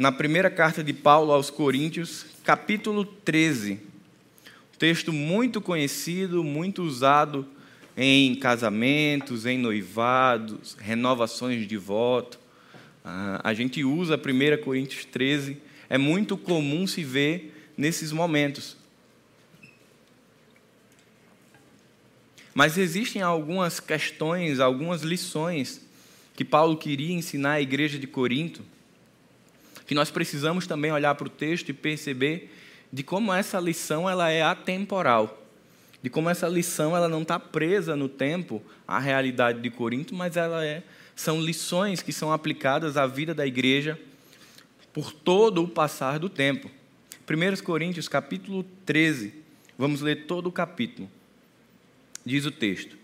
na primeira carta de Paulo aos Coríntios, capítulo 13. Um texto muito conhecido, muito usado em casamentos, em noivados, renovações de voto. Ah, a gente usa 1 Coríntios 13, é muito comum se ver nesses momentos. Mas existem algumas questões, algumas lições que Paulo queria ensinar à igreja de Corinto, que nós precisamos também olhar para o texto e perceber de como essa lição ela é atemporal, de como essa lição ela não está presa no tempo à realidade de Corinto, mas ela é, são lições que são aplicadas à vida da igreja por todo o passar do tempo. 1 Coríntios capítulo 13, vamos ler todo o capítulo. Diz o texto: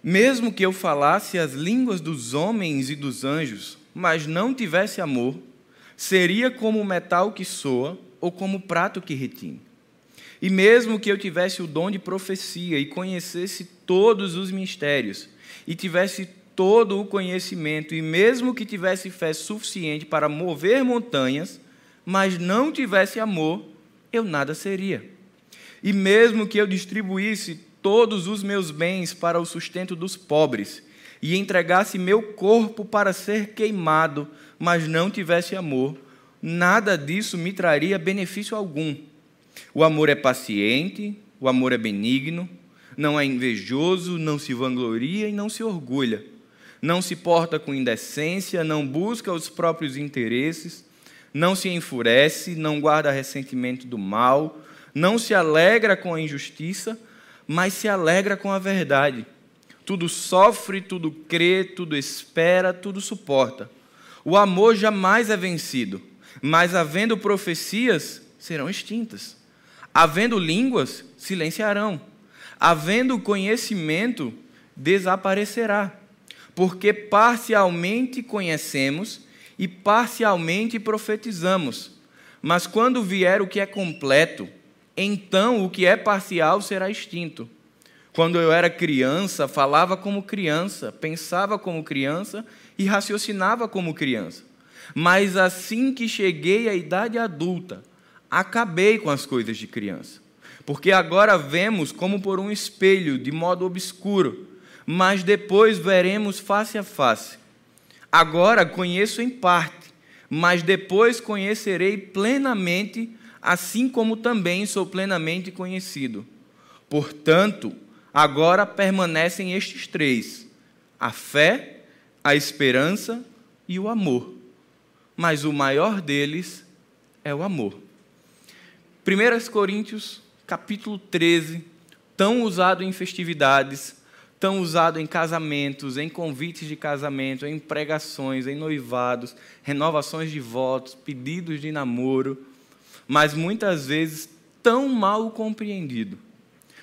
mesmo que eu falasse as línguas dos homens e dos anjos, mas não tivesse amor, seria como o metal que soa ou como o prato que retine. E mesmo que eu tivesse o dom de profecia e conhecesse todos os mistérios, e tivesse todo o conhecimento, e mesmo que tivesse fé suficiente para mover montanhas, mas não tivesse amor, eu nada seria. E mesmo que eu distribuísse todos os meus bens para o sustento dos pobres, e entregasse meu corpo para ser queimado, mas não tivesse amor, nada disso me traria benefício algum. O amor é paciente, o amor é benigno, não é invejoso, não se vangloria e não se orgulha. Não se porta com indecência, não busca os próprios interesses, não se enfurece, não guarda ressentimento do mal, não se alegra com a injustiça, mas se alegra com a verdade. Tudo sofre, tudo crê, tudo espera, tudo suporta. O amor jamais é vencido, mas havendo profecias, serão extintas. Havendo línguas, silenciarão. Havendo conhecimento, desaparecerá. Porque parcialmente conhecemos e parcialmente profetizamos. Mas quando vier o que é completo, então o que é parcial será extinto. Quando eu era criança, falava como criança, pensava como criança e raciocinava como criança. Mas assim que cheguei à idade adulta, acabei com as coisas de criança. Porque agora vemos como por um espelho, de modo obscuro, mas depois veremos face a face. Agora conheço em parte, mas depois conhecerei plenamente assim como também sou plenamente conhecido. Portanto, agora permanecem estes três: a fé, a esperança e o amor. Mas o maior deles é o amor. 1 Coríntios, capítulo 13, tão usado em festividades, tão usado em casamentos, em convites de casamento, em pregações, em noivados, renovações de votos, pedidos de namoro mas muitas vezes tão mal compreendido.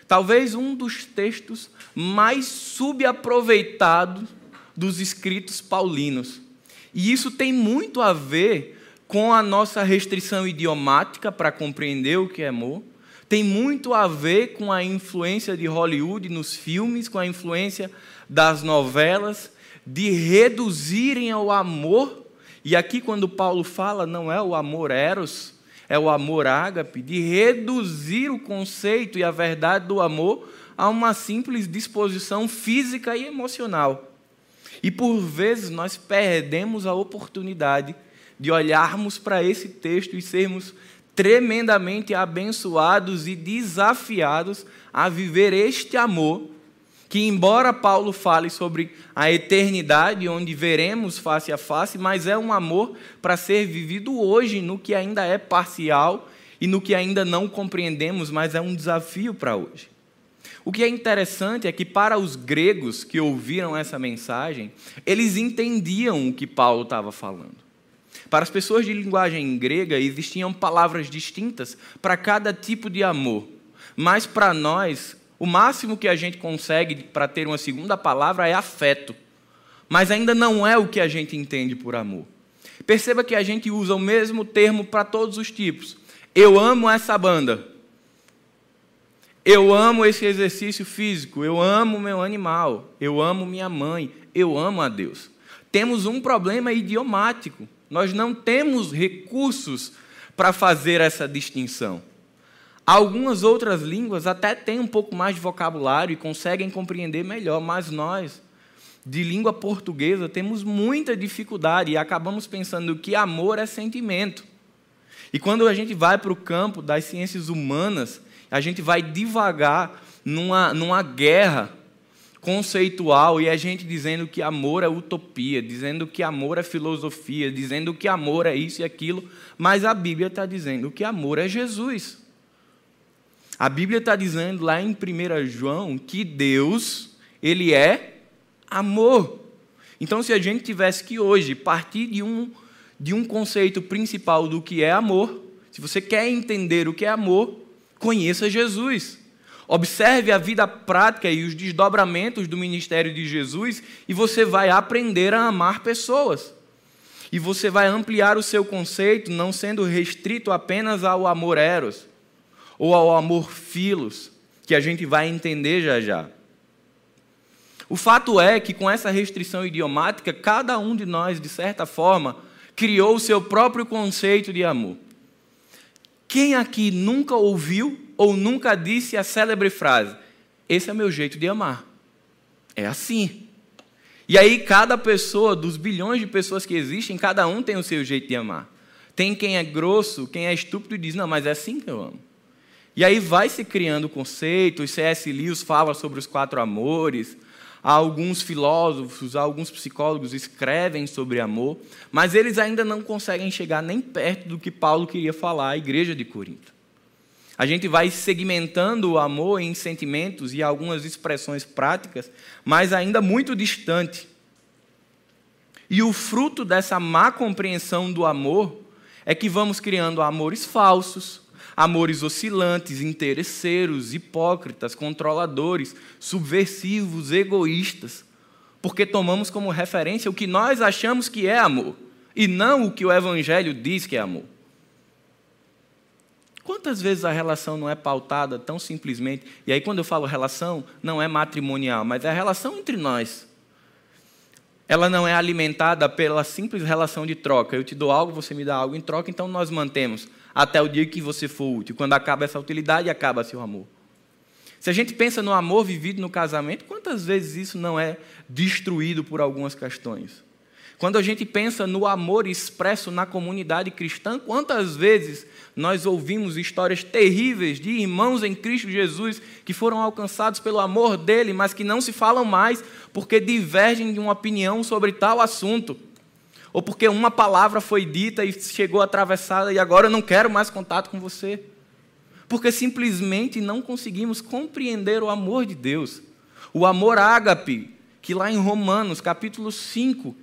Talvez um dos textos mais subaproveitados dos escritos paulinos. E isso tem muito a ver com a nossa restrição idiomática para compreender o que é amor, tem muito a ver com a influência de Hollywood nos filmes, com a influência das novelas, de reduzirem ao amor, e aqui quando Paulo fala, não é o amor eros, é o amor ágape, de reduzir o conceito e a verdade do amor a uma simples disposição física e emocional. E por vezes nós perdemos a oportunidade de olharmos para esse texto e sermos tremendamente abençoados e desafiados a viver este amor que, embora Paulo fale sobre a eternidade, onde veremos face a face, mas é um amor para ser vivido hoje, no que ainda é parcial e no que ainda não compreendemos, mas é um desafio para hoje. O que é interessante é que, para os gregos que ouviram essa mensagem, eles entendiam o que Paulo estava falando. Para as pessoas de linguagem grega, existiam palavras distintas para cada tipo de amor. Mas para nós, o máximo que a gente consegue para ter uma segunda palavra é afeto. Mas ainda não é o que a gente entende por amor. Perceba que a gente usa o mesmo termo para todos os tipos. Eu amo essa banda. Eu amo esse exercício físico. Eu amo meu animal. Eu amo minha mãe. Eu amo a Deus. Temos um problema idiomático. Nós não temos recursos para fazer essa distinção. Algumas outras línguas até têm um pouco mais de vocabulário e conseguem compreender melhor, mas nós, de língua portuguesa, temos muita dificuldade e acabamos pensando que amor é sentimento. E quando a gente vai para o campo das ciências humanas, a gente vai devagar numa, numa guerra conceitual e a gente dizendo que amor é utopia, dizendo que amor é filosofia, dizendo que amor é isso e aquilo, mas a Bíblia está dizendo que amor é Jesus. A Bíblia está dizendo lá em 1 João que Deus, Ele é amor. Então, se a gente tivesse que hoje partir de um, de um conceito principal do que é amor, se você quer entender o que é amor, conheça Jesus. Observe a vida prática e os desdobramentos do ministério de Jesus e você vai aprender a amar pessoas. E você vai ampliar o seu conceito, não sendo restrito apenas ao amor eros, ou ao amor filos, que a gente vai entender já já. O fato é que com essa restrição idiomática, cada um de nós, de certa forma, criou o seu próprio conceito de amor. Quem aqui nunca ouviu ou nunca disse a célebre frase: Esse é meu jeito de amar? É assim. E aí, cada pessoa, dos bilhões de pessoas que existem, cada um tem o seu jeito de amar. Tem quem é grosso, quem é estúpido e diz: Não, mas é assim que eu amo. E aí vai se criando conceitos, C.S. Lewis fala sobre os quatro amores, alguns filósofos, alguns psicólogos escrevem sobre amor, mas eles ainda não conseguem chegar nem perto do que Paulo queria falar à igreja de Corinto. A gente vai segmentando o amor em sentimentos e algumas expressões práticas, mas ainda muito distante. E o fruto dessa má compreensão do amor é que vamos criando amores falsos, amores oscilantes, interesseiros, hipócritas, controladores, subversivos, egoístas, porque tomamos como referência o que nós achamos que é amor e não o que o Evangelho diz que é amor. Quantas vezes a relação não é pautada tão simplesmente? E aí, quando eu falo relação, não é matrimonial, mas é a relação entre nós. Ela não é alimentada pela simples relação de troca. Eu te dou algo, você me dá algo em troca, então nós mantemos até o dia que você for útil. Quando acaba essa utilidade, acaba seu amor. Se a gente pensa no amor vivido no casamento, quantas vezes isso não é destruído por algumas questões? Quando a gente pensa no amor expresso na comunidade cristã, quantas vezes nós ouvimos histórias terríveis de irmãos em Cristo Jesus que foram alcançados pelo amor dele, mas que não se falam mais porque divergem de uma opinião sobre tal assunto? Ou porque uma palavra foi dita e chegou atravessada e agora eu não quero mais contato com você. Porque simplesmente não conseguimos compreender o amor de Deus. O amor ágape, que lá em Romanos, capítulo 5,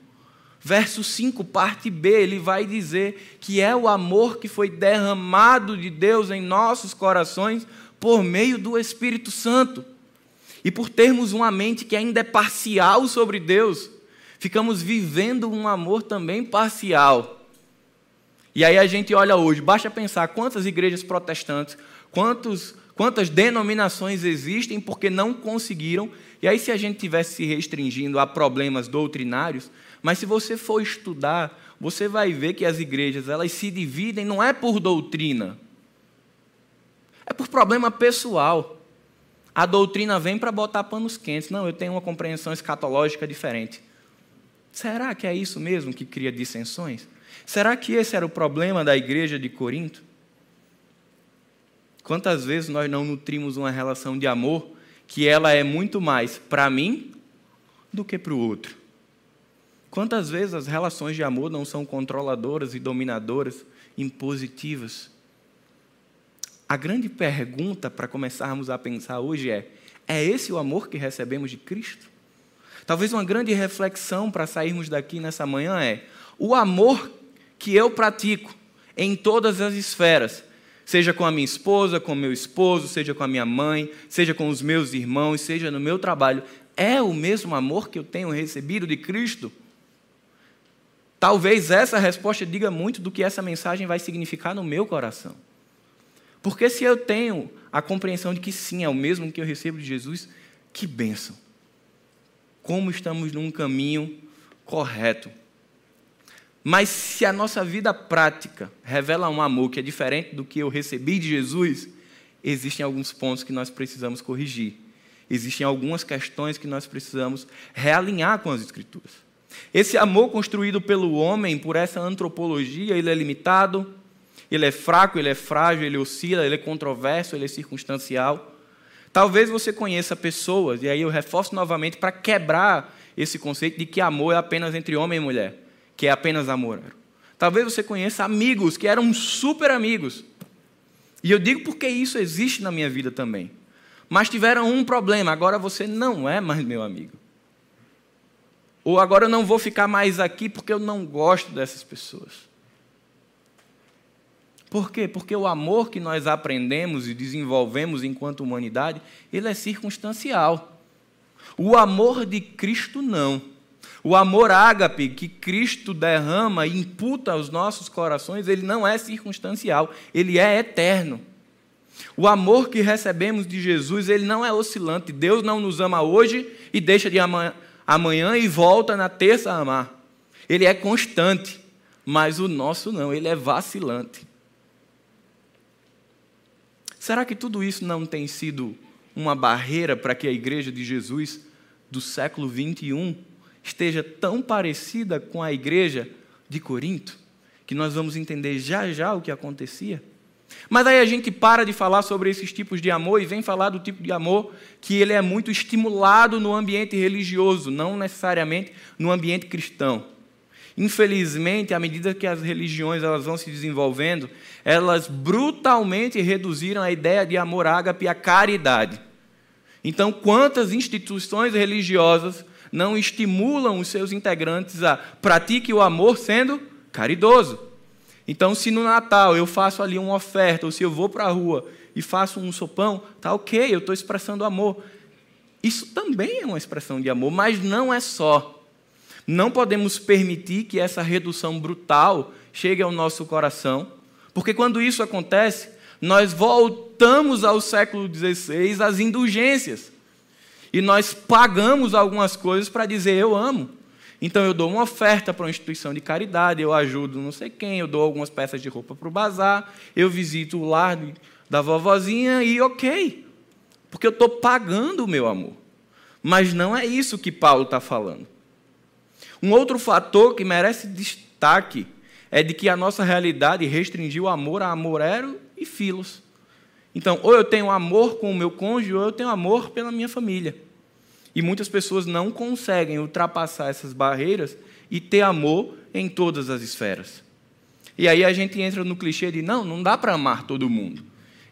verso 5, parte B, ele vai dizer que é o amor que foi derramado de Deus em nossos corações por meio do Espírito Santo. E por termos uma mente que ainda é parcial sobre Deus, ficamos vivendo um amor também parcial. E aí a gente olha hoje, basta pensar quantas igrejas protestantes, quantos, quantas denominações existem porque não conseguiram. E aí, se a gente tivesse se restringindo a problemas doutrinários, mas se você for estudar, você vai ver que as igrejas elas se dividem não é por doutrina, é por problema pessoal. A doutrina vem para botar panos quentes. Não, eu tenho uma compreensão escatológica diferente. Será que é isso mesmo que cria dissensões? Será que esse era o problema da igreja de Corinto? Quantas vezes nós não nutrimos uma relação de amor que ela é muito mais para mim do que para o outro? Quantas vezes as relações de amor não são controladoras e dominadoras, impositivas? A grande pergunta para começarmos a pensar hoje é: é esse o amor que recebemos de Cristo? Talvez uma grande reflexão para sairmos daqui nessa manhã é: o amor que eu pratico em todas as esferas, seja com a minha esposa, com meu esposo, seja com a minha mãe, seja com os meus irmãos, seja no meu trabalho, é o mesmo amor que eu tenho recebido de Cristo? Talvez essa resposta diga muito do que essa mensagem vai significar no meu coração. Porque se eu tenho a compreensão de que sim, é o mesmo que eu recebo de Jesus, que bênção como estamos num caminho correto. Mas se a nossa vida prática revela um amor que é diferente do que eu recebi de Jesus, existem alguns pontos que nós precisamos corrigir. Existem algumas questões que nós precisamos realinhar com as Escrituras. Esse amor construído pelo homem, por essa antropologia, ele é limitado, ele é fraco, ele é frágil, ele oscila, ele é controverso, ele é circunstancial. Talvez você conheça pessoas, e aí eu reforço novamente para quebrar esse conceito de que amor é apenas entre homem e mulher, que é apenas amor. Talvez você conheça amigos que eram super amigos. E eu digo porque isso existe na minha vida também. Mas tiveram um problema, agora você não é mais meu amigo. Ou agora eu não vou ficar mais aqui porque eu não gosto dessas pessoas. Por quê? Porque o amor que nós aprendemos e desenvolvemos enquanto humanidade, ele é circunstancial. O amor de Cristo não. O amor ágape que Cristo derrama e imputa aos nossos corações, ele não é circunstancial, ele é eterno. O amor que recebemos de Jesus, ele não é oscilante. Deus não nos ama hoje e deixa de amar amanhã e volta na terça a amar. Ele é constante, mas o nosso não, ele é vacilante. Será que tudo isso não tem sido uma barreira para que a igreja de Jesus do século 21 esteja tão parecida com a igreja de Corinto, que nós vamos entender já já o que acontecia? Mas aí a gente para de falar sobre esses tipos de amor e vem falar do tipo de amor que ele é muito estimulado no ambiente religioso, não necessariamente no ambiente cristão. Infelizmente, à medida que as religiões elas vão se desenvolvendo, elas brutalmente reduziram a ideia de amor ágape à caridade. Então, quantas instituições religiosas não estimulam os seus integrantes a pratiquem o amor sendo caridoso? Então, se no Natal eu faço ali uma oferta, ou se eu vou para a rua e faço um sopão, tá ok, eu estou expressando amor. Isso também é uma expressão de amor, mas não é só. Não podemos permitir que essa redução brutal chegue ao nosso coração, porque quando isso acontece, nós voltamos ao século XVI, às indulgências. E nós pagamos algumas coisas para dizer eu amo. Então eu dou uma oferta para uma instituição de caridade, eu ajudo não sei quem, eu dou algumas peças de roupa para o bazar, eu visito o lar da vovozinha e ok. Porque eu estou pagando o meu amor. Mas não é isso que Paulo está falando. Um outro fator que merece destaque é de que a nossa realidade restringiu o amor a amorero e filos. Então, ou eu tenho amor com o meu cônjuge, ou eu tenho amor pela minha família. E muitas pessoas não conseguem ultrapassar essas barreiras e ter amor em todas as esferas. E aí a gente entra no clichê de não, não dá para amar todo mundo.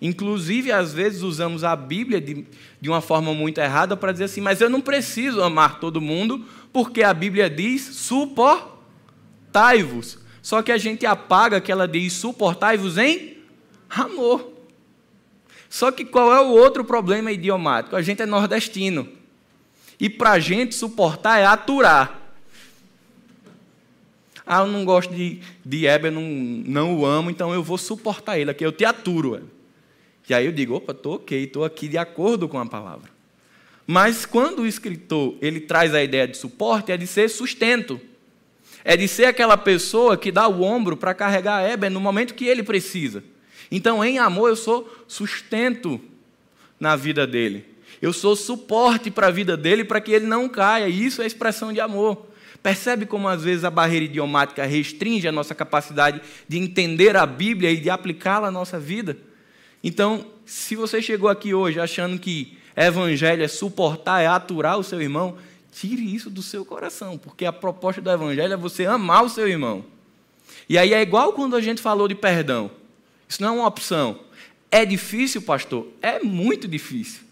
Inclusive, às vezes, usamos a Bíblia de, de uma forma muito errada para dizer assim, mas eu não preciso amar todo mundo, porque a Bíblia diz suportai-vos. Só que a gente apaga que ela diz suportai-vos em amor. Só que qual é o outro problema idiomático? A gente é nordestino. E para a gente suportar é aturar. Ah, eu não gosto de, de Heber, não, não o amo, então eu vou suportar ele aqui, eu te aturo. E aí eu digo, opa, estou ok, estou aqui de acordo com a palavra. Mas quando o escritor ele traz a ideia de suporte, é de ser sustento. É de ser aquela pessoa que dá o ombro para carregar a Eber no momento que ele precisa. Então, em amor, eu sou sustento na vida dele. Eu sou suporte para a vida dele para que ele não caia. Isso é expressão de amor. Percebe como às vezes a barreira idiomática restringe a nossa capacidade de entender a Bíblia e de aplicá-la à nossa vida? Então, se você chegou aqui hoje achando que evangelho é suportar, é aturar o seu irmão, tire isso do seu coração, porque a proposta do evangelho é você amar o seu irmão. E aí é igual quando a gente falou de perdão. Isso não é uma opção. É difícil, pastor? É muito difícil.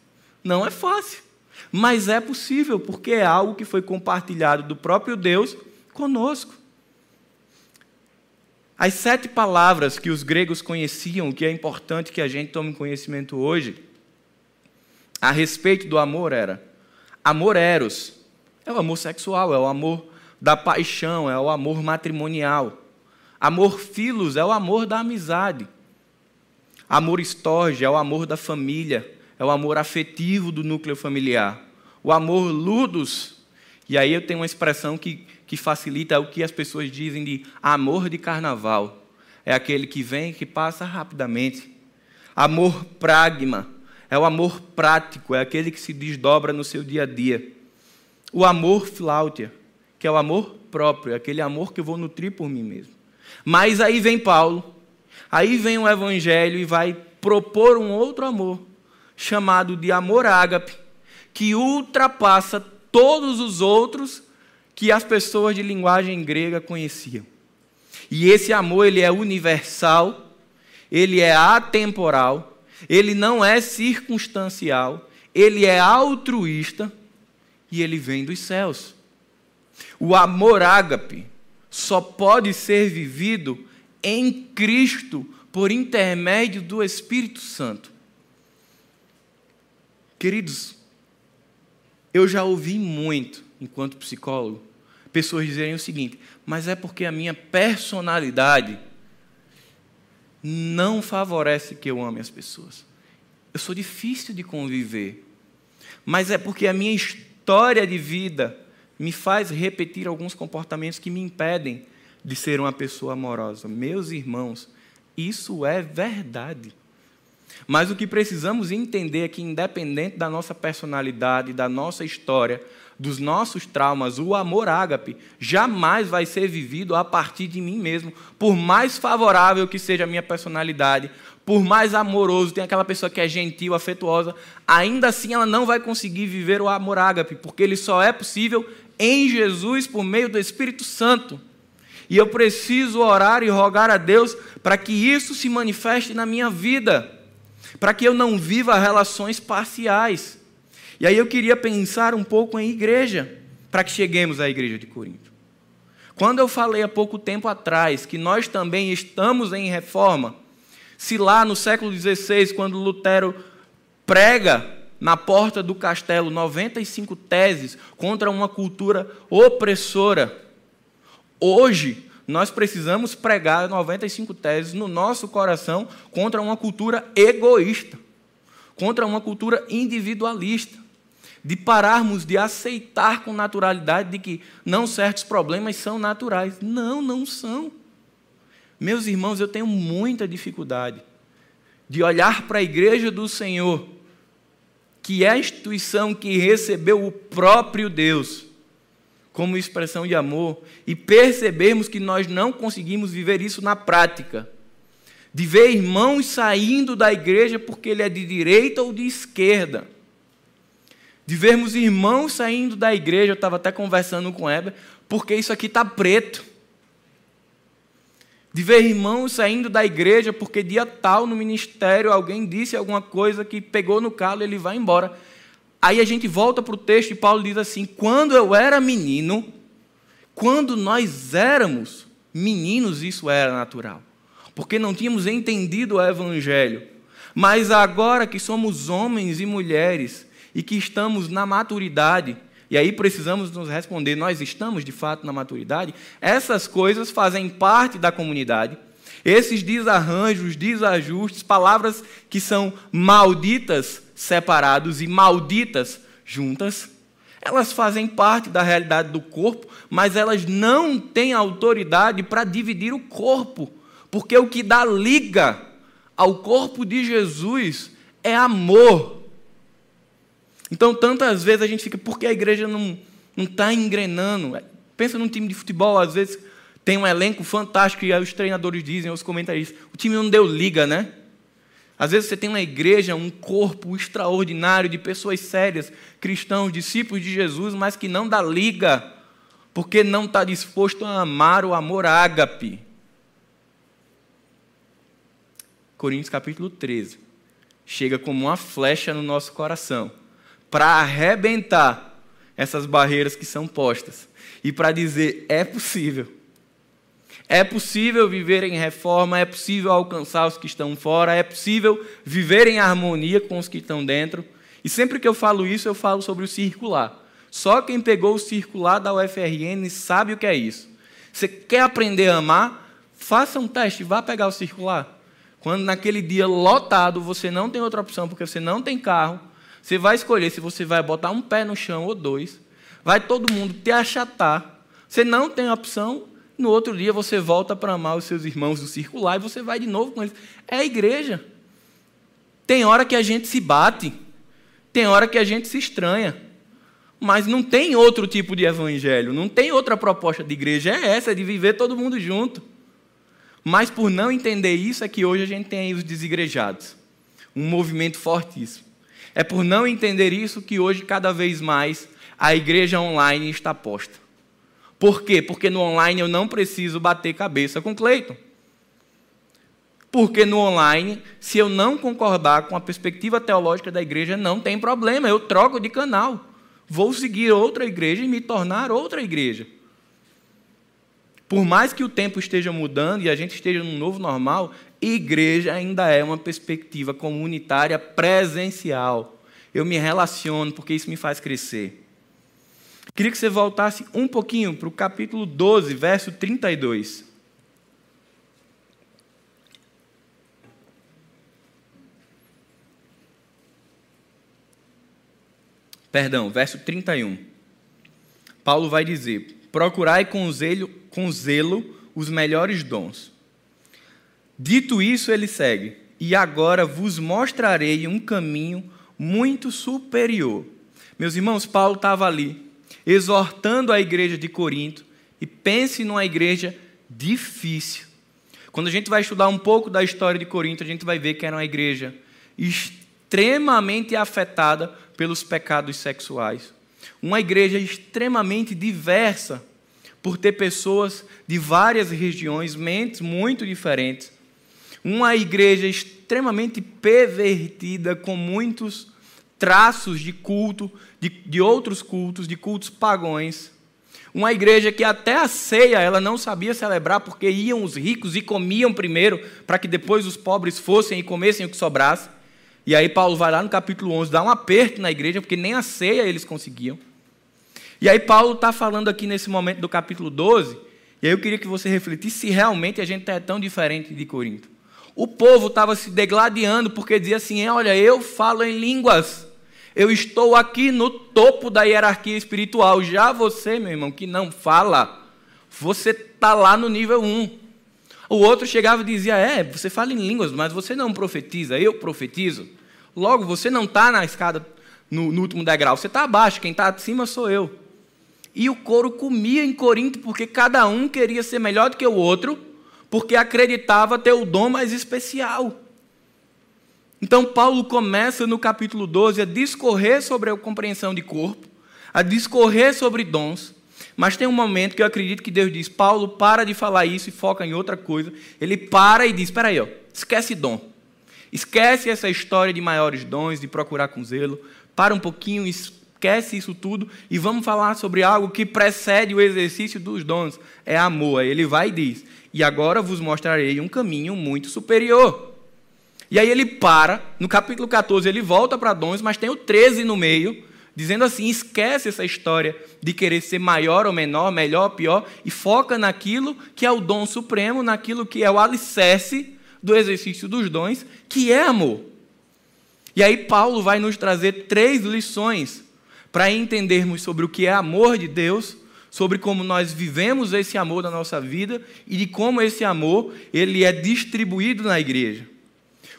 Não é fácil. Mas é possível, porque é algo que foi compartilhado do próprio Deus conosco. As sete palavras que os gregos conheciam, que é importante que a gente tome conhecimento hoje, a respeito do amor era: amor eros, é o amor sexual, é o amor da paixão, é o amor matrimonial. Amor filos é o amor da amizade. Amor estorge é o amor da família, é o amor afetivo do núcleo familiar. O amor ludos E aí eu tenho uma expressão que, que facilita o que as pessoas dizem de amor de carnaval. É aquele que vem e que passa rapidamente. Amor pragma é o amor prático, é aquele que se desdobra no seu dia a dia. O amor flautia, que é o amor próprio, é aquele amor que eu vou nutrir por mim mesmo. Mas aí vem Paulo, aí vem o Evangelho e vai propor um outro amor, chamado de amor ágape, que ultrapassa todos os outros que as pessoas de linguagem grega conheciam. E esse amor ele é universal, ele é atemporal, ele não é circunstancial, ele é altruísta e ele vem dos céus. O amor ágape só pode ser vivido em Cristo por intermédio do Espírito Santo. Queridos, eu já ouvi muito, enquanto psicólogo, pessoas dizerem o seguinte: mas é porque a minha personalidade não favorece que eu ame as pessoas. Eu sou difícil de conviver, mas é porque a minha história de vida me faz repetir alguns comportamentos que me impedem de ser uma pessoa amorosa. Meus irmãos, isso é verdade. Mas o que precisamos entender é que, independente da nossa personalidade, da nossa história, dos nossos traumas, o amor ágape jamais vai ser vivido a partir de mim mesmo. Por mais favorável que seja a minha personalidade, por mais amoroso, tem aquela pessoa que é gentil, afetuosa, ainda assim ela não vai conseguir viver o amor ágape, porque ele só é possível em Jesus por meio do Espírito Santo. E eu preciso orar e rogar a Deus para que isso se manifeste na minha vida, para que eu não viva relações parciais. E aí eu queria pensar um pouco em igreja, para que cheguemos à igreja de Corinto. Quando eu falei há pouco tempo atrás que nós também estamos em reforma, se lá no século XVI, quando Lutero prega na porta do castelo 95 teses contra uma cultura opressora, hoje nós precisamos pregar 95 teses no nosso coração contra uma cultura egoísta, contra uma cultura individualista de pararmos de aceitar com naturalidade de que não certos problemas são naturais. Não, não são. Meus irmãos, eu tenho muita dificuldade de olhar para a igreja do Senhor, que é a instituição que recebeu o próprio Deus como expressão de amor, e percebermos que nós não conseguimos viver isso na prática. De ver irmãos saindo da igreja porque ele é de direita ou de esquerda de vermos irmãos saindo da igreja, eu estava até conversando com Heber, porque isso aqui está preto. De ver irmãos saindo da igreja porque dia tal no ministério alguém disse alguma coisa que pegou no calo e ele vai embora. Aí a gente volta para o texto e Paulo diz assim: quando eu era menino, quando nós éramos meninos, isso era natural, porque não tínhamos entendido o evangelho. Mas agora que somos homens e mulheres, e que estamos na maturidade, e aí precisamos nos responder: nós estamos de fato na maturidade? Essas coisas fazem parte da comunidade. Esses desarranjos, desajustes, palavras que são malditas separados e malditas juntas, elas fazem parte da realidade do corpo, mas elas não têm autoridade para dividir o corpo, porque o que dá liga ao corpo de Jesus é amor, então, tantas vezes a gente fica, por que a igreja não está engrenando? Pensa num time de futebol, às vezes tem um elenco fantástico e aí os treinadores dizem, os comentaristas, o time não deu liga, né? Às vezes você tem uma igreja, um corpo extraordinário de pessoas sérias, cristãos, discípulos de Jesus, mas que não dá liga, porque não está disposto a amar o amor ágape. Coríntios capítulo 13. Chega como uma flecha no nosso coração para arrebentar essas barreiras que são postas e para dizer: é possível. É possível viver em reforma, é possível alcançar os que estão fora, é possível viver em harmonia com os que estão dentro. E sempre que eu falo isso, eu falo sobre o circular. Só quem pegou o circular da UFRN sabe o que é isso. Você quer aprender a amar? Faça um teste, vá pegar o circular. Quando naquele dia lotado você não tem outra opção porque você não tem carro, você vai escolher se você vai botar um pé no chão ou dois, vai todo mundo te achatar. Você não tem opção, no outro dia você volta para amar os seus irmãos do circular e você vai de novo com eles. É a igreja. Tem hora que a gente se bate, tem hora que a gente se estranha. Mas não tem outro tipo de evangelho, não tem outra proposta de igreja, é essa, é de viver todo mundo junto. Mas por não entender isso é que hoje a gente tem aí os desigrejados. Um movimento fortíssimo. É por não entender isso que hoje, cada vez mais, a igreja online está posta. Por quê? Porque no online eu não preciso bater cabeça com Cleiton. Porque no online, se eu não concordar com a perspectiva teológica da igreja, não tem problema, eu troco de canal. Vou seguir outra igreja e me tornar outra igreja. Por mais que o tempo esteja mudando e a gente esteja num novo normal, igreja ainda é uma perspectiva comunitária presencial. Eu me relaciono porque isso me faz crescer. Queria que você voltasse um pouquinho para o capítulo 12, verso 32. Perdão, verso 31. Paulo vai dizer: Procurai com zelo, com zelo os melhores dons. Dito isso, ele segue: E agora vos mostrarei um caminho muito superior. Meus irmãos, Paulo estava ali, exortando a igreja de Corinto, e pense numa igreja difícil. Quando a gente vai estudar um pouco da história de Corinto, a gente vai ver que era uma igreja extremamente afetada pelos pecados sexuais. Uma igreja extremamente diversa, por ter pessoas de várias regiões, mentes muito diferentes. Uma igreja extremamente pervertida, com muitos traços de culto, de, de outros cultos, de cultos pagões. Uma igreja que até a ceia ela não sabia celebrar porque iam os ricos e comiam primeiro para que depois os pobres fossem e comessem o que sobrasse. E aí Paulo vai lá no capítulo 11, dá um aperto na igreja, porque nem a ceia eles conseguiam. E aí Paulo está falando aqui nesse momento do capítulo 12, e aí eu queria que você refletisse se realmente a gente é tão diferente de Corinto. O povo estava se degladiando porque dizia assim: olha, eu falo em línguas, eu estou aqui no topo da hierarquia espiritual. Já você, meu irmão, que não fala, você está lá no nível 1. O outro chegava e dizia: É, você fala em línguas, mas você não profetiza, eu profetizo. Logo, você não está na escada, no, no, último degrau, você está abaixo, quem está acima sou eu. E o couro comia em Corinto, porque cada um queria ser melhor do que o outro, porque acreditava ter o dom mais especial. Então, Paulo começa no capítulo 12 a discorrer sobre a compreensão de corpo, a discorrer sobre dons, mas tem um momento que eu acredito que Deus diz: Paulo, para de falar isso e foca em outra coisa. Ele para e diz: Espera aí, ó, esquece dom. Esquece essa história de maiores dons, de procurar com zelo. Para um pouquinho, esquece isso tudo e vamos falar sobre algo que precede o exercício dos dons. É amor. Ele vai e diz: E agora vos mostrarei um caminho muito superior. E aí ele para, no capítulo 14 ele volta para dons, mas tem o 13 no meio dizendo assim: esquece essa história de querer ser maior ou menor, melhor ou pior, e foca naquilo que é o dom supremo, naquilo que é o alicerce do exercício dos dons, que é amor. E aí Paulo vai nos trazer três lições para entendermos sobre o que é amor de Deus, sobre como nós vivemos esse amor na nossa vida e de como esse amor ele é distribuído na igreja.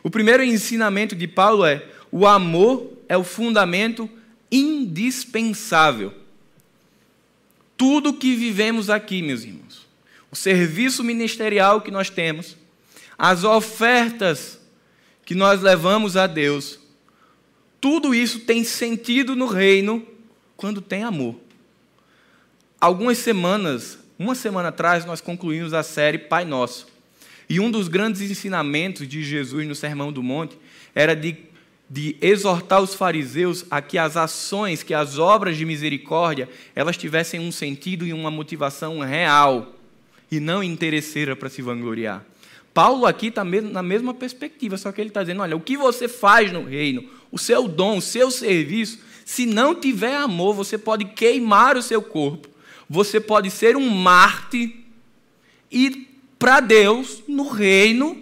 O primeiro ensinamento de Paulo é: o amor é o fundamento indispensável. Tudo que vivemos aqui, meus irmãos, o serviço ministerial que nós temos, as ofertas que nós levamos a Deus, tudo isso tem sentido no reino quando tem amor. Algumas semanas, uma semana atrás, nós concluímos a série Pai Nosso. E um dos grandes ensinamentos de Jesus no Sermão do Monte era de de exortar os fariseus a que as ações, que as obras de misericórdia, elas tivessem um sentido e uma motivação real e não interesseira para se vangloriar. Paulo aqui está na mesma perspectiva, só que ele está dizendo: olha, o que você faz no reino, o seu dom, o seu serviço, se não tiver amor, você pode queimar o seu corpo, você pode ser um mártir, e para Deus, no reino,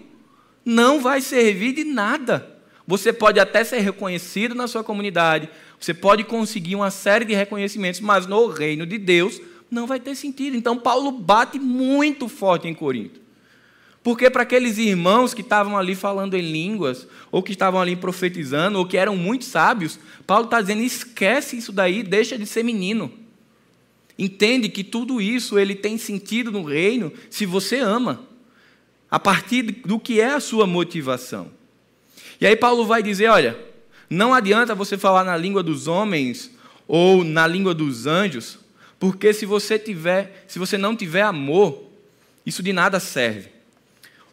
não vai servir de nada. Você pode até ser reconhecido na sua comunidade, você pode conseguir uma série de reconhecimentos, mas no reino de Deus não vai ter sentido. Então, Paulo bate muito forte em Corinto. Porque para aqueles irmãos que estavam ali falando em línguas, ou que estavam ali profetizando, ou que eram muito sábios, Paulo está dizendo: esquece isso daí, deixa de ser menino. Entende que tudo isso ele tem sentido no reino se você ama, a partir do que é a sua motivação. E aí Paulo vai dizer: olha, não adianta você falar na língua dos homens ou na língua dos anjos, porque se você tiver, se você não tiver amor, isso de nada serve.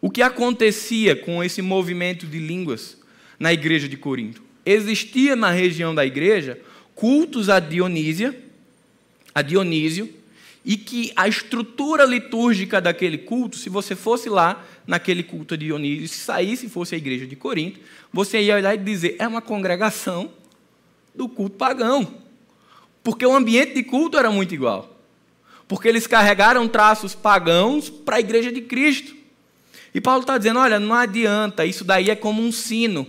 O que acontecia com esse movimento de línguas na igreja de Corinto? Existia na região da igreja cultos a Dionísia, a Dionísio, e que a estrutura litúrgica daquele culto, se você fosse lá naquele culto de Dionísio, se saísse e fosse a igreja de Corinto, você ia olhar e dizer: é uma congregação do culto pagão. Porque o ambiente de culto era muito igual. Porque eles carregaram traços pagãos para a igreja de Cristo. E Paulo está dizendo: olha, não adianta, isso daí é como um sino.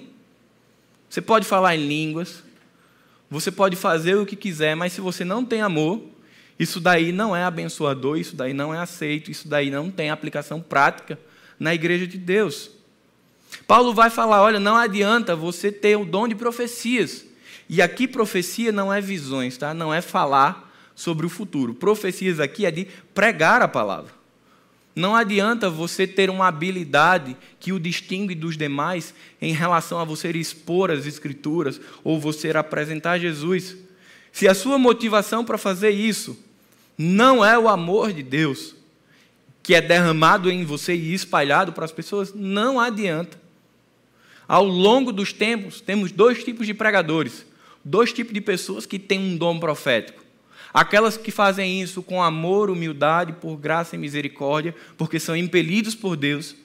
Você pode falar em línguas, você pode fazer o que quiser, mas se você não tem amor, isso daí não é abençoador, isso daí não é aceito, isso daí não tem aplicação prática na igreja de Deus. Paulo vai falar: olha, não adianta você ter o dom de profecias. E aqui profecia não é visões, tá? Não é falar sobre o futuro. Profecias aqui é de pregar a palavra. Não adianta você ter uma habilidade que o distingue dos demais em relação a você expor as Escrituras ou você apresentar Jesus. Se a sua motivação para fazer isso não é o amor de Deus, que é derramado em você e espalhado para as pessoas, não adianta. Ao longo dos tempos, temos dois tipos de pregadores, dois tipos de pessoas que têm um dom profético. Aquelas que fazem isso com amor, humildade, por graça e misericórdia, porque são impelidos por Deus.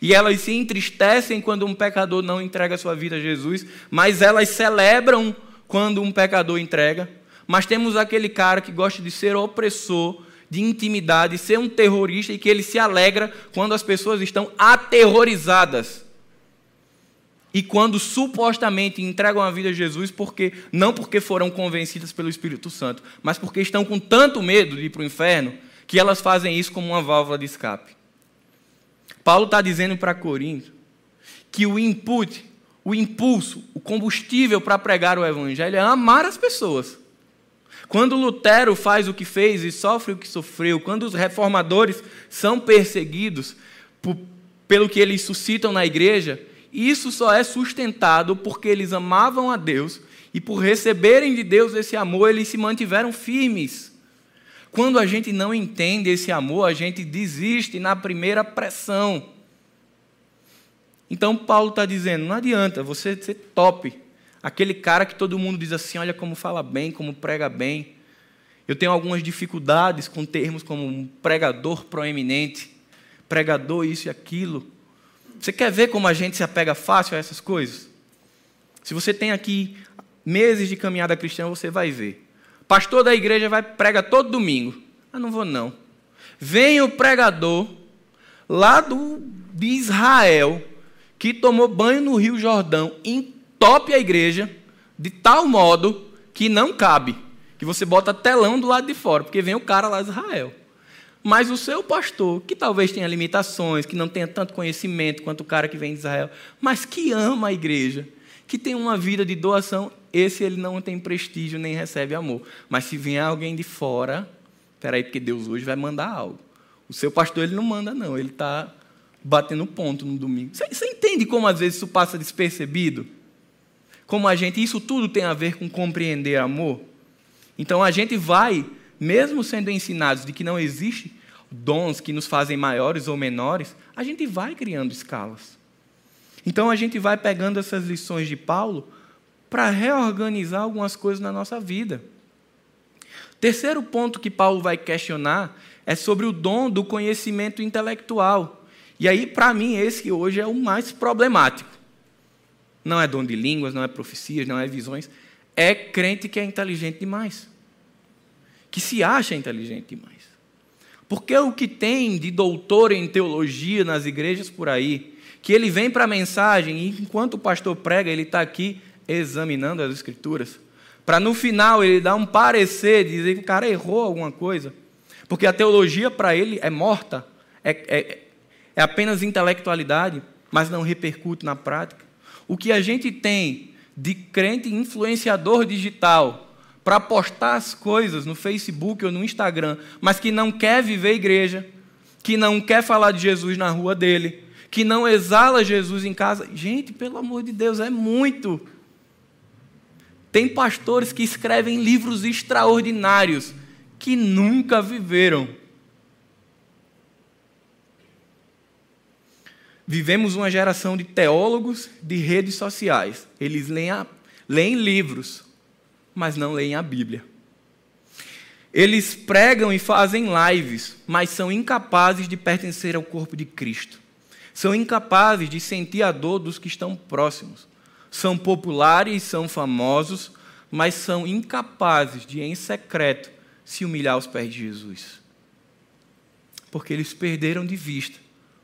E elas se entristecem quando um pecador não entrega sua vida a Jesus, mas elas celebram quando um pecador entrega. Mas temos aquele cara que gosta de ser opressor, de intimidade, ser um terrorista e que ele se alegra quando as pessoas estão aterrorizadas e quando supostamente entregam a vida a Jesus, porque não porque foram convencidas pelo Espírito Santo, mas porque estão com tanto medo de ir para o inferno, que elas fazem isso como uma válvula de escape. Paulo está dizendo para Corinto que o input, o impulso, o combustível para pregar o Evangelho é amar as pessoas. Quando Lutero faz o que fez e sofre o que sofreu, quando os reformadores são perseguidos por, pelo que eles suscitam na igreja, isso só é sustentado porque eles amavam a Deus e por receberem de Deus esse amor, eles se mantiveram firmes. Quando a gente não entende esse amor, a gente desiste na primeira pressão. Então Paulo está dizendo: não adianta você ser top, aquele cara que todo mundo diz assim: olha como fala bem, como prega bem. Eu tenho algumas dificuldades com termos como um pregador proeminente, pregador isso e aquilo. Você quer ver como a gente se apega fácil a essas coisas? Se você tem aqui meses de caminhada cristã, você vai ver. Pastor da igreja vai prega todo domingo. Ah, não vou não. Vem o pregador lá do, de Israel, que tomou banho no Rio Jordão, entope a igreja de tal modo que não cabe. Que você bota telão do lado de fora, porque vem o cara lá de Israel. Mas o seu pastor, que talvez tenha limitações, que não tenha tanto conhecimento quanto o cara que vem de Israel, mas que ama a igreja, que tem uma vida de doação, esse ele não tem prestígio nem recebe amor. Mas se vier alguém de fora, peraí, porque Deus hoje vai mandar algo. O seu pastor ele não manda, não, ele está batendo ponto no domingo. Você, você entende como às vezes isso passa despercebido? Como a gente, isso tudo tem a ver com compreender amor? Então a gente vai mesmo sendo ensinados de que não existe dons que nos fazem maiores ou menores, a gente vai criando escalas. Então a gente vai pegando essas lições de Paulo para reorganizar algumas coisas na nossa vida. Terceiro ponto que Paulo vai questionar é sobre o dom do conhecimento intelectual. E aí, para mim, esse hoje é o mais problemático. Não é dom de línguas, não é profecias, não é visões. É crente que é inteligente demais que se acha inteligente demais. Porque o que tem de doutor em teologia nas igrejas por aí, que ele vem para a mensagem e enquanto o pastor prega, ele está aqui examinando as escrituras, para no final ele dar um parecer, dizer que o cara errou alguma coisa. Porque a teologia para ele é morta, é, é, é apenas intelectualidade, mas não repercute na prática. O que a gente tem de crente influenciador digital para postar as coisas no Facebook ou no Instagram, mas que não quer viver igreja, que não quer falar de Jesus na rua dele, que não exala Jesus em casa. Gente, pelo amor de Deus, é muito. Tem pastores que escrevem livros extraordinários que nunca viveram. Vivemos uma geração de teólogos de redes sociais. Eles leem, a, leem livros, mas não leem a Bíblia. Eles pregam e fazem lives, mas são incapazes de pertencer ao corpo de Cristo. São incapazes de sentir a dor dos que estão próximos são populares, são famosos, mas são incapazes de, em secreto, se humilhar aos pés de Jesus. Porque eles perderam de vista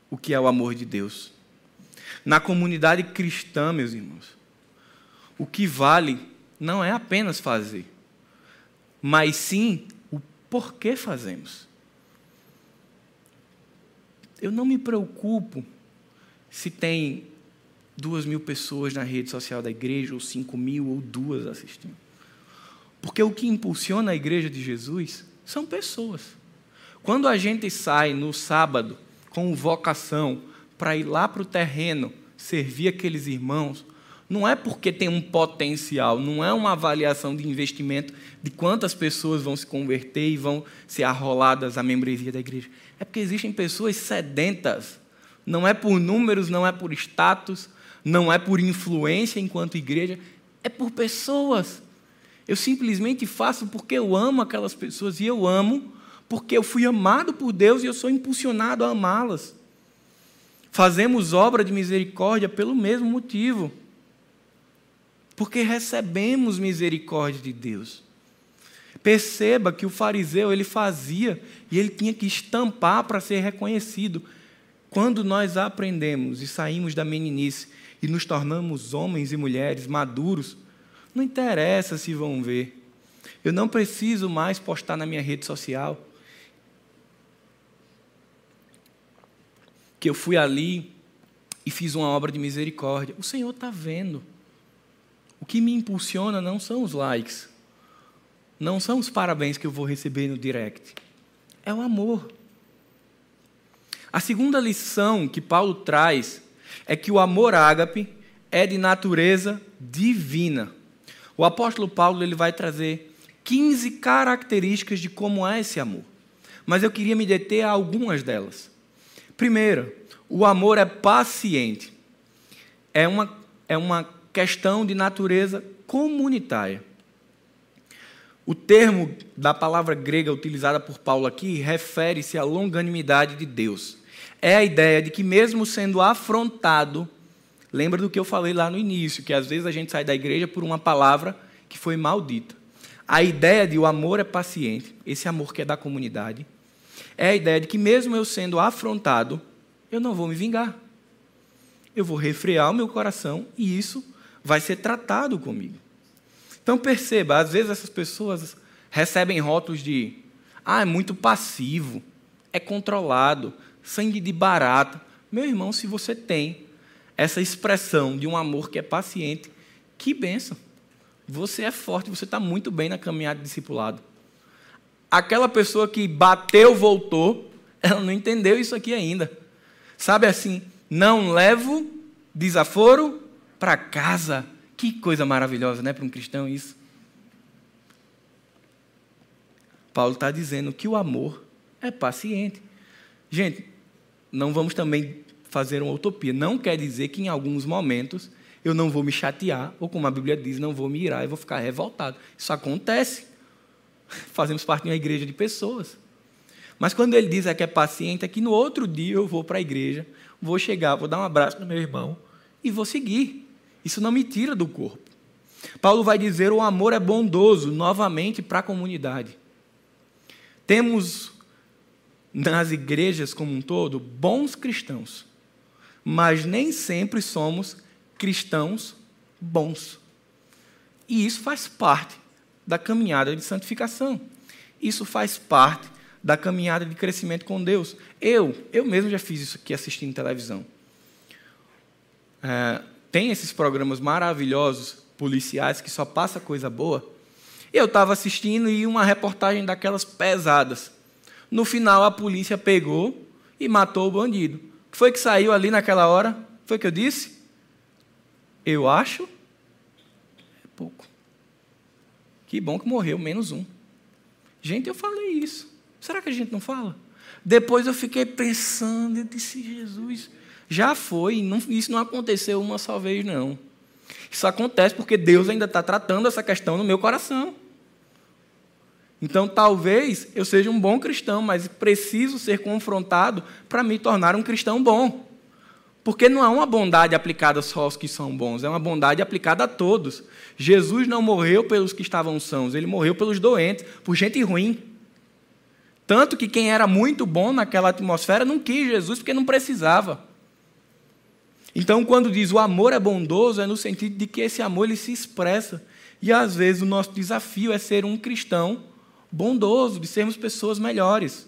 o que é o amor de Deus. Na comunidade cristã, meus irmãos, o que vale não é apenas fazer, mas sim o porquê fazemos. Eu não me preocupo se tem duas mil pessoas na rede social da igreja, ou cinco mil, ou duas assistindo. Porque o que impulsiona a igreja de Jesus são pessoas. Quando a gente sai no sábado com vocação para ir lá para o terreno servir aqueles irmãos, não é porque tem um potencial, não é uma avaliação de investimento de quantas pessoas vão se converter e vão ser arroladas à membresia da igreja. É porque existem pessoas sedentas. Não é por números, não é por status, não é por influência enquanto igreja, é por pessoas. Eu simplesmente faço porque eu amo aquelas pessoas e eu amo porque eu fui amado por Deus e eu sou impulsionado a amá-las. Fazemos obra de misericórdia pelo mesmo motivo. Porque recebemos misericórdia de Deus. Perceba que o fariseu ele fazia e ele tinha que estampar para ser reconhecido. Quando nós aprendemos e saímos da meninice e nos tornamos homens e mulheres maduros, não interessa se vão ver. Eu não preciso mais postar na minha rede social que eu fui ali e fiz uma obra de misericórdia. O Senhor está vendo. O que me impulsiona não são os likes, não são os parabéns que eu vou receber no direct. É o amor. A segunda lição que Paulo traz é que o amor ágape é de natureza divina. O apóstolo Paulo ele vai trazer 15 características de como é esse amor. Mas eu queria me deter a algumas delas. Primeiro, o amor é paciente. É uma, é uma questão de natureza comunitária. O termo da palavra grega utilizada por Paulo aqui refere-se à longanimidade de Deus é a ideia de que, mesmo sendo afrontado, lembra do que eu falei lá no início, que às vezes a gente sai da igreja por uma palavra que foi maldita. A ideia de o amor é paciente, esse amor que é da comunidade, é a ideia de que, mesmo eu sendo afrontado, eu não vou me vingar. Eu vou refrear o meu coração e isso vai ser tratado comigo. Então perceba, às vezes essas pessoas recebem rótulos de ah, é muito passivo, é controlado, sangue de barata. Meu irmão, se você tem essa expressão de um amor que é paciente, que benção. Você é forte, você está muito bem na caminhada de discipulado. Aquela pessoa que bateu, voltou, ela não entendeu isso aqui ainda. Sabe assim, não levo desaforo para casa. Que coisa maravilhosa, né, para um cristão isso? Paulo está dizendo que o amor é paciente. Gente, não vamos também fazer uma utopia. Não quer dizer que em alguns momentos eu não vou me chatear, ou como a Bíblia diz, não vou me irar e vou ficar revoltado. Isso acontece. Fazemos parte de uma igreja de pessoas. Mas quando ele diz é que é paciente, é que no outro dia eu vou para a igreja, vou chegar, vou dar um abraço no meu irmão e vou seguir. Isso não me tira do corpo. Paulo vai dizer: o amor é bondoso, novamente para a comunidade. Temos nas igrejas como um todo bons cristãos, mas nem sempre somos cristãos bons. E isso faz parte da caminhada de santificação. Isso faz parte da caminhada de crescimento com Deus. Eu, eu mesmo já fiz isso aqui assistindo televisão. É, tem esses programas maravilhosos, policiais, que só passa coisa boa. Eu estava assistindo e uma reportagem daquelas pesadas. No final, a polícia pegou e matou o bandido. Foi que saiu ali naquela hora? Foi que eu disse? Eu acho. É pouco. Que bom que morreu, menos um. Gente, eu falei isso. Será que a gente não fala? Depois eu fiquei pensando, eu disse, Jesus, já foi, não, isso não aconteceu uma só vez, não. Isso acontece porque Deus ainda está tratando essa questão no meu coração. Então, talvez eu seja um bom cristão, mas preciso ser confrontado para me tornar um cristão bom. Porque não é uma bondade aplicada só aos que são bons, é uma bondade aplicada a todos. Jesus não morreu pelos que estavam sãos, ele morreu pelos doentes, por gente ruim. Tanto que quem era muito bom naquela atmosfera não quis Jesus porque não precisava. Então, quando diz o amor é bondoso, é no sentido de que esse amor ele se expressa. E às vezes o nosso desafio é ser um cristão bondoso, de sermos pessoas melhores.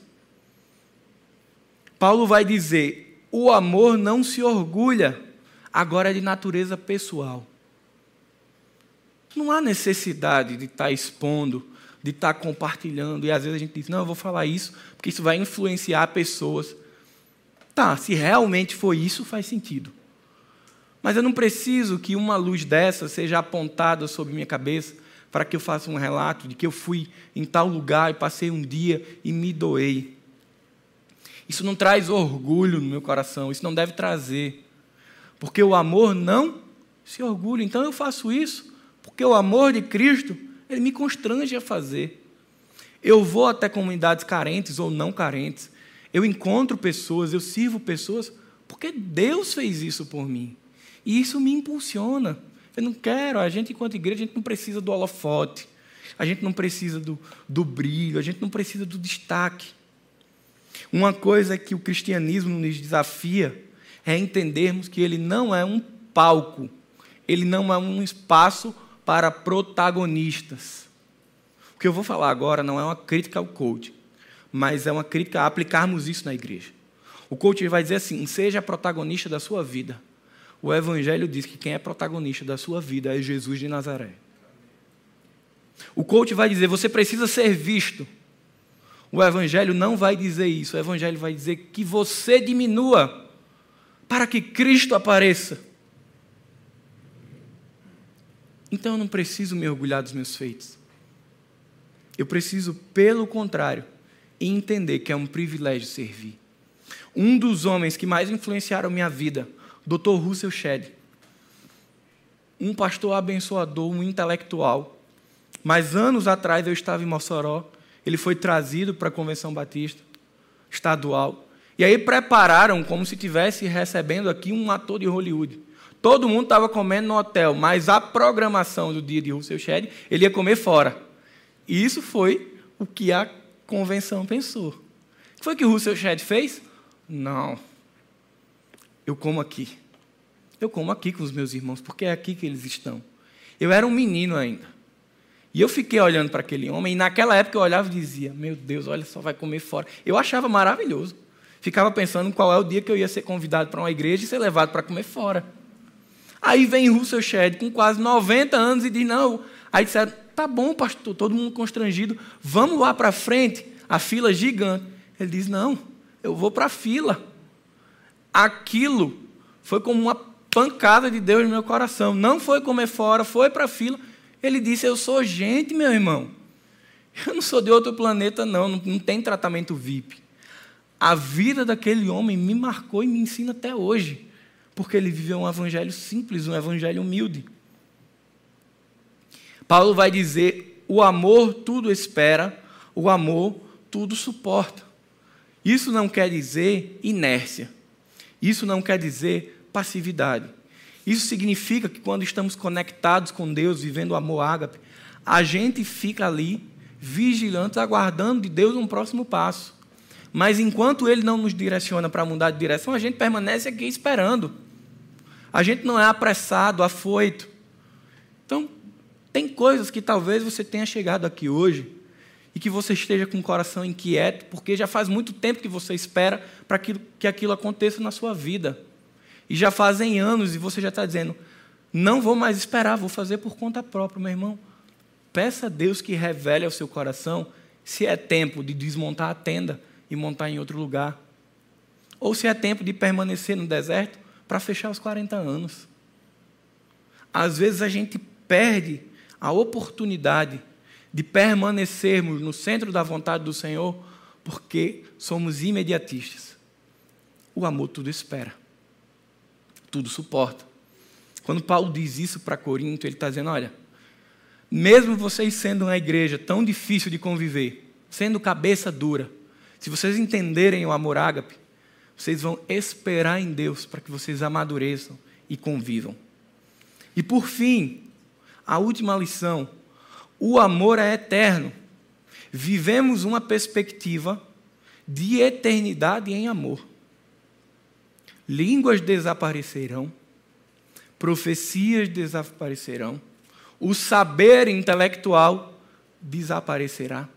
Paulo vai dizer: o amor não se orgulha, agora é de natureza pessoal. Não há necessidade de estar expondo, de estar compartilhando, e às vezes a gente diz: não, eu vou falar isso, porque isso vai influenciar pessoas. Tá, se realmente foi isso, faz sentido. Mas eu não preciso que uma luz dessa seja apontada sobre minha cabeça para que eu faça um relato de que eu fui em tal lugar e passei um dia e me doei. Isso não traz orgulho no meu coração, isso não deve trazer. Porque o amor não se orgulha. Então eu faço isso porque o amor de Cristo, ele me constrange a fazer. Eu vou até comunidades carentes ou não carentes. Eu encontro pessoas, eu sirvo pessoas porque Deus fez isso por mim. E isso me impulsiona. Eu não quero, a gente, enquanto igreja, a gente não precisa do holofote, a gente não precisa do, do brilho, a gente não precisa do destaque. Uma coisa que o cristianismo nos desafia é entendermos que ele não é um palco, ele não é um espaço para protagonistas. O que eu vou falar agora não é uma crítica ao coach, mas é uma crítica a aplicarmos isso na igreja. O coach vai dizer assim: seja protagonista da sua vida. O Evangelho diz que quem é protagonista da sua vida é Jesus de Nazaré. O coach vai dizer: você precisa ser visto. O Evangelho não vai dizer isso. O Evangelho vai dizer que você diminua para que Cristo apareça. Então eu não preciso me orgulhar dos meus feitos. Eu preciso, pelo contrário, entender que é um privilégio servir. Um dos homens que mais influenciaram minha vida, Dr. Russell Shedd, um pastor abençoador, um intelectual. Mas anos atrás eu estava em Mossoró ele foi trazido para a Convenção Batista estadual. E aí prepararam como se estivesse recebendo aqui um ator de Hollywood. Todo mundo estava comendo no hotel, mas a programação do dia de Russell Shedd, ele ia comer fora. E isso foi o que a convenção pensou. O que foi que Russell Shedd fez? Não. Eu como aqui. Eu como aqui com os meus irmãos, porque é aqui que eles estão. Eu era um menino ainda. E eu fiquei olhando para aquele homem, e naquela época eu olhava e dizia: Meu Deus, olha só, vai comer fora. Eu achava maravilhoso. Ficava pensando qual é o dia que eu ia ser convidado para uma igreja e ser levado para comer fora. Aí vem Russell Shedd com quase 90 anos e diz: Não. Aí disseram: Tá bom, pastor, todo mundo constrangido, vamos lá para frente, a fila gigante. Ele diz: Não, eu vou para a fila. Aquilo foi como uma pancada de Deus no meu coração. Não foi comer fora, foi para a fila. Ele disse: Eu sou gente, meu irmão. Eu não sou de outro planeta, não. Não, não tem tratamento VIP. A vida daquele homem me marcou e me ensina até hoje. Porque ele viveu um evangelho simples, um evangelho humilde. Paulo vai dizer: o amor tudo espera, o amor tudo suporta. Isso não quer dizer inércia. Isso não quer dizer passividade. Isso significa que quando estamos conectados com Deus, vivendo o amor ágape, a gente fica ali vigilante, aguardando de Deus um próximo passo. Mas enquanto Ele não nos direciona para mudar de direção, a gente permanece aqui esperando. A gente não é apressado, afoito. Então, Tem coisas que talvez você tenha chegado aqui hoje e que você esteja com o coração inquieto, porque já faz muito tempo que você espera para que, aquilo aconteça na sua vida. E já fazem anos e você já está dizendo: não vou mais esperar, vou fazer por conta própria, meu irmão. Peça a Deus que revele ao seu coração se é tempo de desmontar a tenda e montar em outro lugar. Ou se é tempo de permanecer no deserto para fechar os 40 anos. Às vezes a gente perde a oportunidade de permanecermos no centro da vontade do Senhor porque somos imediatistas. O amor tudo espera, tudo suporta. Quando Paulo diz isso para Corinto, ele está dizendo: olha, mesmo vocês sendo uma igreja tão difícil de conviver, sendo cabeça dura, se vocês entenderem o amor ágape, vocês vão esperar em Deus para que vocês amadureçam e convivam. E por fim, a última lição: o amor é eterno. Vivemos uma perspectiva de eternidade em amor. Línguas desaparecerão, profecias desaparecerão, o saber intelectual desaparecerá.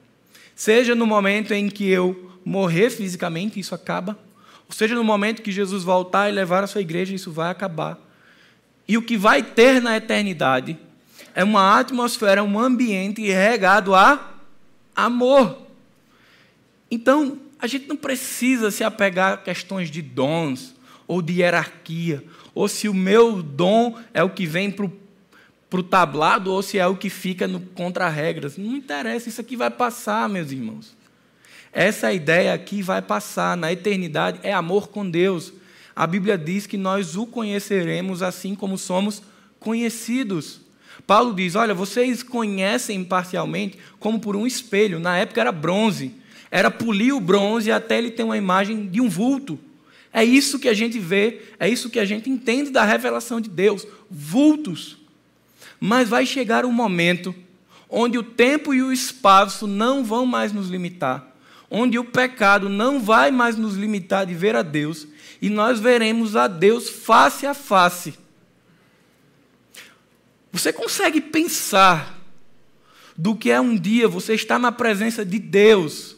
Seja no momento em que eu morrer fisicamente, isso acaba, ou seja no momento que Jesus voltar e levar a sua igreja, isso vai acabar. E o que vai ter na eternidade é uma atmosfera, um ambiente regado a amor. Então, a gente não precisa se apegar a questões de dons ou de hierarquia, ou se o meu dom é o que vem para o tablado ou se é o que fica no contra-regras. Não interessa, isso aqui vai passar, meus irmãos. Essa ideia aqui vai passar. Na eternidade é amor com Deus. A Bíblia diz que nós o conheceremos assim como somos conhecidos. Paulo diz: Olha, vocês conhecem parcialmente como por um espelho. Na época era bronze. Era polir o bronze até ele ter uma imagem de um vulto. É isso que a gente vê, é isso que a gente entende da revelação de Deus. Vultos. Mas vai chegar um momento onde o tempo e o espaço não vão mais nos limitar, onde o pecado não vai mais nos limitar de ver a Deus, e nós veremos a Deus face a face. Você consegue pensar do que é um dia você estar na presença de Deus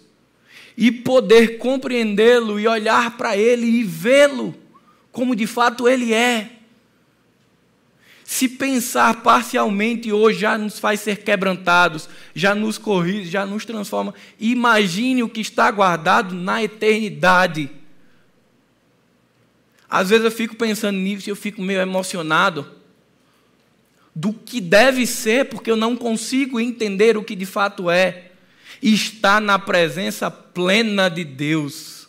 e poder compreendê-lo e olhar para Ele e vê-lo como de fato Ele é? Se pensar parcialmente hoje já nos faz ser quebrantados, já nos corrige, já nos transforma. Imagine o que está guardado na eternidade. Às vezes eu fico pensando nisso e eu fico meio emocionado do que deve ser, porque eu não consigo entender o que de fato é, está na presença plena de Deus.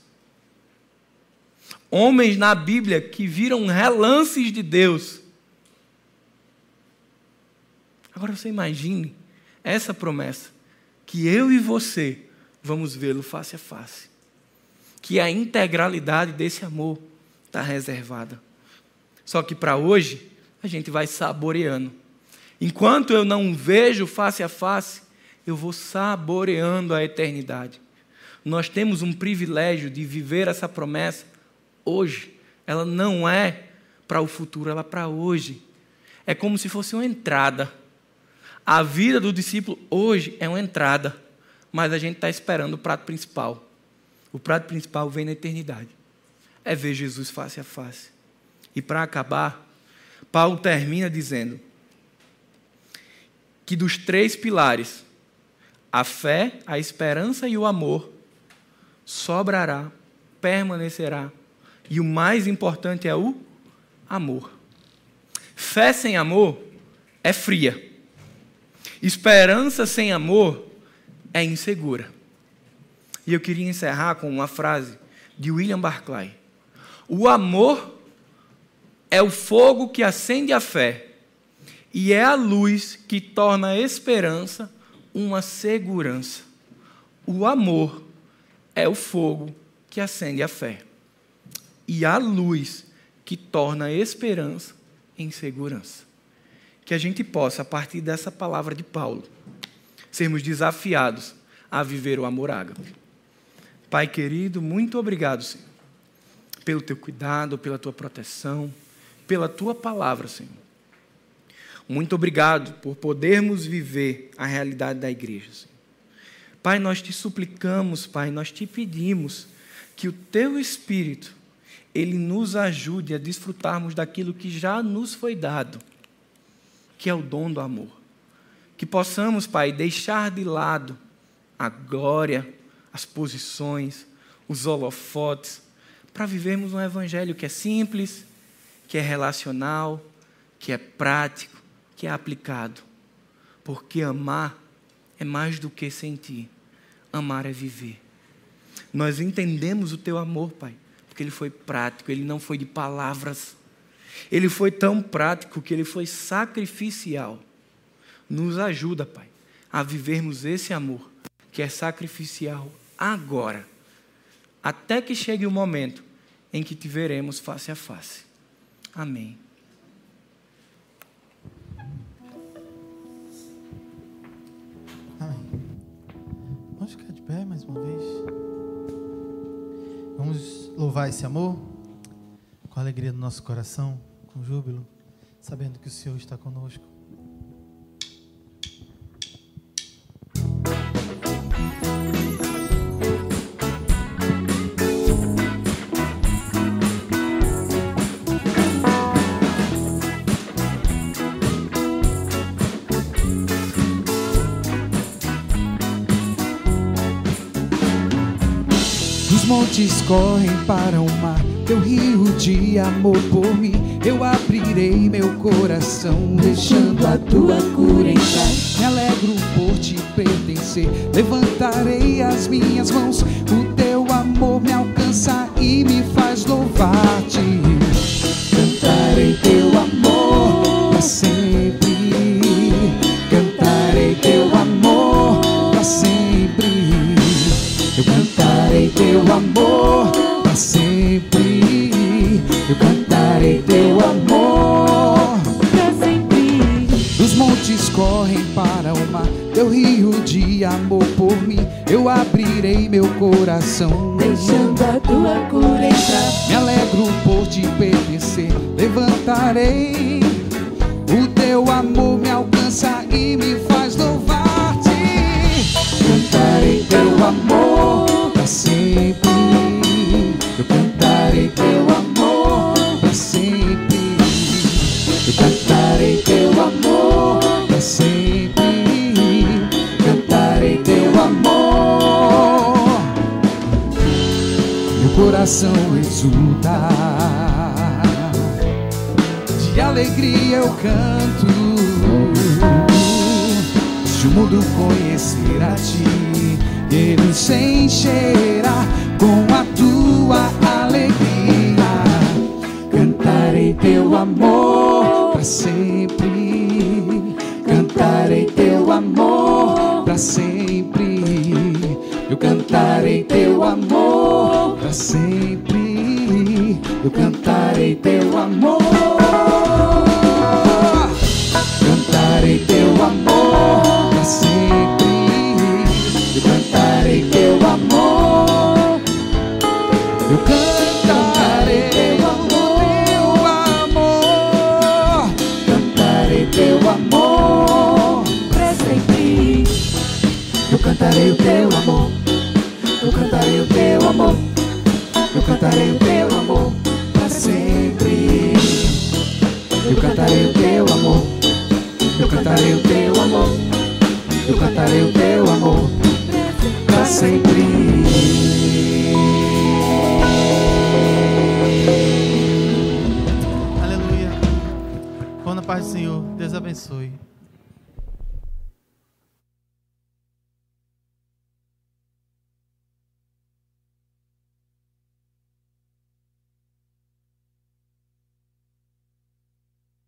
Homens na Bíblia que viram relances de Deus. Agora você imagine essa promessa, que eu e você vamos vê-lo face a face, que a integralidade desse amor está reservada. Só que para hoje, a gente vai saboreando. Enquanto eu não vejo face a face, eu vou saboreando a eternidade. Nós temos um privilégio de viver essa promessa hoje. Ela não é para o futuro, ela é para hoje. É como se fosse uma entrada. A vida do discípulo hoje é uma entrada, mas a gente está esperando o prato principal. O prato principal vem na eternidade. É ver Jesus face a face. E para acabar, Paulo termina dizendo que dos três pilares, a fé, a esperança e o amor, sobrará, permanecerá. E o mais importante é o amor. Fé sem amor é fria. Esperança sem amor é insegura. E eu queria encerrar com uma frase de William Barclay: O amor é o fogo que acende a fé e é a luz que torna a esperança uma segurança. O amor é o fogo que acende a fé e a luz que torna a esperança em segurança. Que a gente possa, a partir dessa palavra de Paulo, sermos desafiados a viver o amor ágape. Pai querido, muito obrigado, Senhor, pelo teu cuidado, pela tua proteção pela tua palavra, Senhor. Muito obrigado por podermos viver a realidade da igreja. Pai, nós te suplicamos, Pai, nós te pedimos que o teu Espírito ele nos ajude a desfrutarmos daquilo que já nos foi dado, que é o dom do amor. Que possamos, Pai, deixar de lado a glória, as posições, os holofotes, para vivermos um evangelho que é simples, que é relacional, que é prático, que é aplicado. Porque amar é mais do que sentir, amar é viver. Nós entendemos o teu amor, Pai, porque ele foi prático, ele não foi de palavras. Ele foi tão prático que ele foi sacrificial. Nos ajuda, Pai, a vivermos esse amor que é sacrificial agora, até que chegue o momento em que te veremos face a face. Amém. Louvar esse amor com alegria do nosso coração, com júbilo, sabendo que o Senhor está conosco. Montes correm para o mar, teu rio de amor por mim. Eu abrirei meu coração, deixando a tua cura entrar. Me alegro por te pertencer, levantarei as minhas mãos. O teu amor me alcança e me faz louvar-te. De amor por mim. Eu abrirei meu coração, deixando a tua cura entrar. Me alegro por te pertencer, levantarei. O teu amor me alcança e me faz louvar-te. Cantarei teu amor para sempre. Eu cantarei teu amor coração exulta. De alegria eu canto. Se o mundo conhecer a ti, ele se encherá com a tua alegria. Cantarei teu amor para sempre. Cantarei teu amor para sempre. Eu cantarei teu amor. Cantarei o teu amor para sempre. Eu cantarei o teu amor. Eu cantarei o teu amor. Eu cantarei o teu amor para sempre. Aleluia. Vão na paz do Senhor. Deus abençoe.